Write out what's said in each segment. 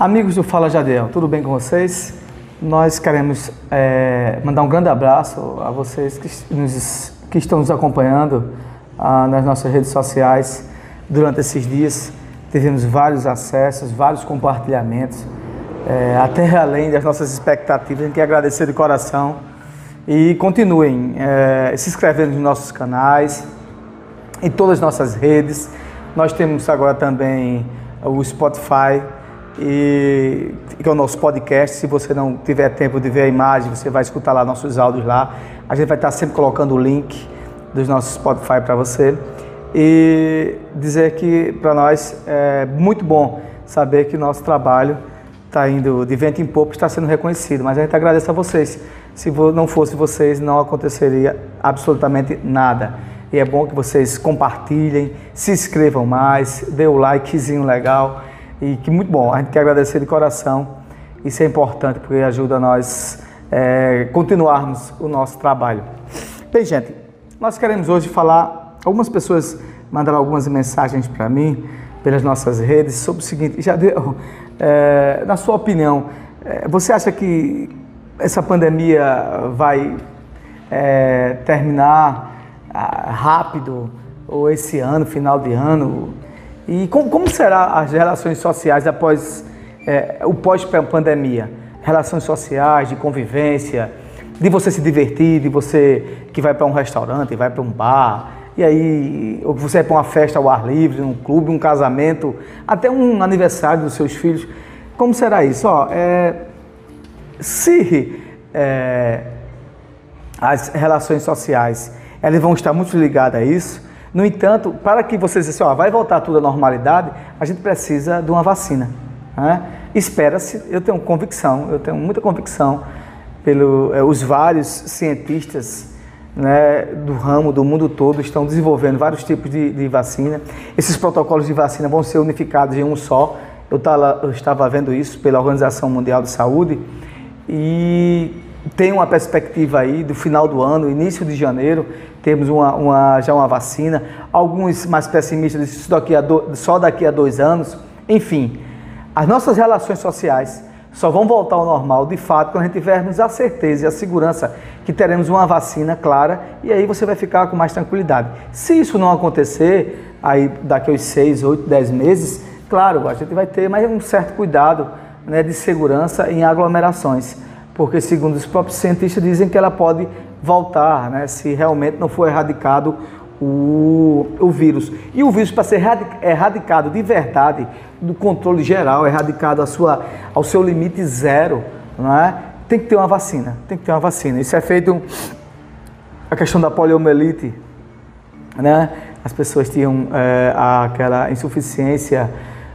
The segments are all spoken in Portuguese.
Amigos do Fala Jadiel, tudo bem com vocês? Nós queremos é, mandar um grande abraço a vocês que, nos, que estão nos acompanhando ah, nas nossas redes sociais durante esses dias. Tivemos vários acessos, vários compartilhamentos, é, até além das nossas expectativas. A gente quer agradecer de coração e continuem é, se inscrevendo nos nossos canais, em todas as nossas redes. Nós temos agora também o Spotify e que é o nosso podcast. Se você não tiver tempo de ver a imagem, você vai escutar lá nossos áudios lá. A gente vai estar sempre colocando o link dos nossos Spotify para você. E dizer que para nós é muito bom saber que o nosso trabalho está indo de vento em pouco, está sendo reconhecido. Mas a gente agradece a vocês. Se não fosse vocês, não aconteceria absolutamente nada. E é bom que vocês compartilhem, se inscrevam mais, dê o likezinho legal e que muito bom. A gente quer agradecer de coração. Isso é importante porque ajuda nós é, continuarmos o nosso trabalho. Bem, gente, nós queremos hoje falar. Algumas pessoas mandaram algumas mensagens para mim pelas nossas redes sobre o seguinte: já deu, é, na sua opinião, é, você acha que essa pandemia vai é, terminar ah, rápido ou esse ano, final de ano? E como, como serão as relações sociais após é, o pós-pandemia? Relações sociais, de convivência, de você se divertir, de você que vai para um restaurante, vai para um bar, e aí, ou você vai para uma festa ao ar livre, um clube, um casamento, até um aniversário dos seus filhos. Como será isso? Ó, é, se é, as relações sociais elas vão estar muito ligadas a isso, no entanto, para que vocês assim, ó, vai voltar tudo à normalidade, a gente precisa de uma vacina. Né? Espera-se, eu tenho convicção, eu tenho muita convicção pelos é, os vários cientistas né, do ramo, do mundo todo, estão desenvolvendo vários tipos de, de, vacina. Esses protocolos de vacina vão ser unificados em um só. Eu, tava, eu estava vendo isso pela Organização Mundial de Saúde e tem uma perspectiva aí do final do ano, início de janeiro, temos uma, uma, já uma vacina. Alguns mais pessimistas dizem daqui do, só daqui a dois anos. Enfim, as nossas relações sociais só vão voltar ao normal de fato quando a gente tivermos a certeza e a segurança que teremos uma vacina clara e aí você vai ficar com mais tranquilidade. Se isso não acontecer, aí daqui a uns seis, oito, dez meses, claro, a gente vai ter mais um certo cuidado né, de segurança em aglomerações porque segundo os próprios cientistas dizem que ela pode voltar, né, se realmente não for erradicado o, o vírus. E o vírus, para ser erradicado de verdade, do controle geral, erradicado a sua, ao seu limite zero, não é? tem que ter uma vacina. Tem que ter uma vacina. Isso é feito. A questão da poliomielite, né? As pessoas tinham é, aquela insuficiência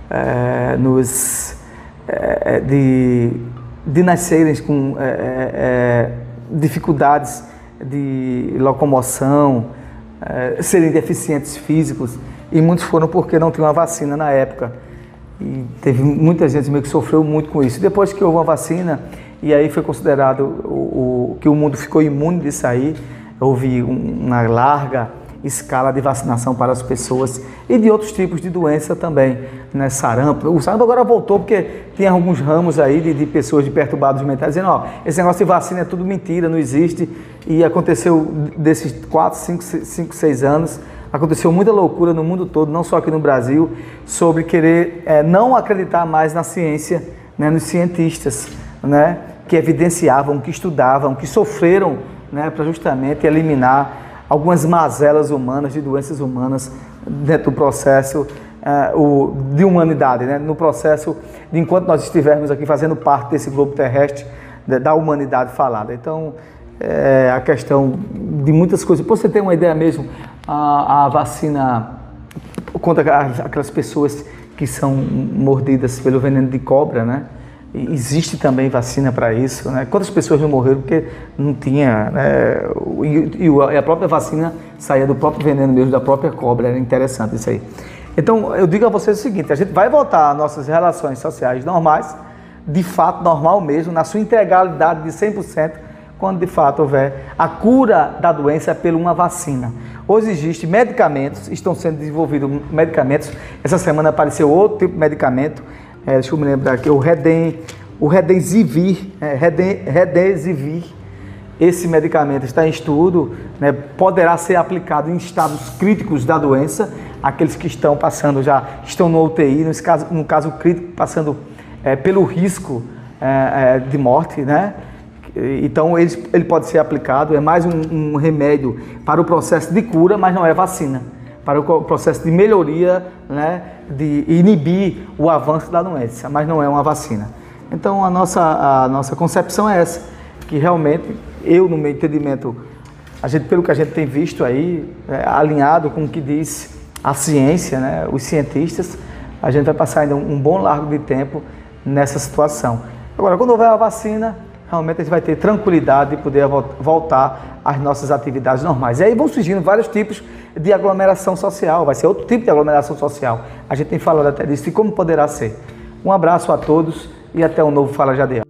é, nos é, de de nascerem com é, é, é, dificuldades de locomoção, é, serem deficientes físicos, e muitos foram porque não tinham uma vacina na época. E teve muita gente meio que sofreu muito com isso. Depois que houve uma vacina, e aí foi considerado o, o que o mundo ficou imune disso aí, houve uma larga escala de vacinação para as pessoas e de outros tipos de doença também, né? Sarampo. O sarampo agora voltou porque tem alguns ramos aí de, de pessoas de perturbados mentais dizendo, ó, esse negócio de vacina é tudo mentira, não existe. E aconteceu desses 4, 5, 5 6 anos, aconteceu muita loucura no mundo todo, não só aqui no Brasil, sobre querer é, não acreditar mais na ciência, né, nos cientistas, né, que evidenciavam, que estudavam, que sofreram né, para justamente eliminar algumas mazelas humanas, de doenças humanas dentro do processo uh, o, de humanidade, né? no processo de enquanto nós estivermos aqui fazendo parte desse globo terrestre de, da humanidade falada. Então, é, a questão de muitas coisas. Para você ter uma ideia mesmo, a, a vacina contra aquelas pessoas que são mordidas pelo veneno de cobra, né? Existe também vacina para isso, né? Quantas pessoas não morreram porque não tinha, né? E, e, a própria vacina saía do próprio veneno mesmo, da própria cobra, era interessante isso aí. Então, eu digo a vocês o seguinte, a gente vai voltar às nossas relações sociais normais, de fato normal mesmo, na sua integralidade de 100%, quando de fato houver a cura da doença por uma vacina. Hoje existem medicamentos, estão sendo desenvolvidos medicamentos, essa semana apareceu outro tipo de medicamento, é, deixa eu me lembrar aqui, o Redem, o Redenzivir, é, Redem, Redenzivir, esse medicamento está em estudo, né, poderá ser aplicado em estados críticos da doença, aqueles que estão passando já, estão no UTI, no caso, no caso crítico, passando é, pelo risco é, é, de morte, né? Então ele, ele pode ser aplicado, é mais um, um, remédio para o processo de cura, mas não é vacina. Para o processo de melhoria, né, de inibir o avanço da doença, mas não é uma vacina. Então a nossa, a nossa concepção é essa, que realmente eu no meu entendimento, a gente, pelo que a gente tem visto aí, é, alinhado com o que diz a ciência, né, os cientistas, a gente vai passar ainda um, um bom largo de tempo nessa situação. Agora, quando houver a vacina, realmente a gente vai ter tranquilidade de poder voltar às nossas atividades normais. E aí vão surgindo vários tipos de aglomeração social, vai ser outro tipo de aglomeração social. A gente tem falado até disso e como poderá ser. Um abraço a todos e até um novo Fala Jadiel.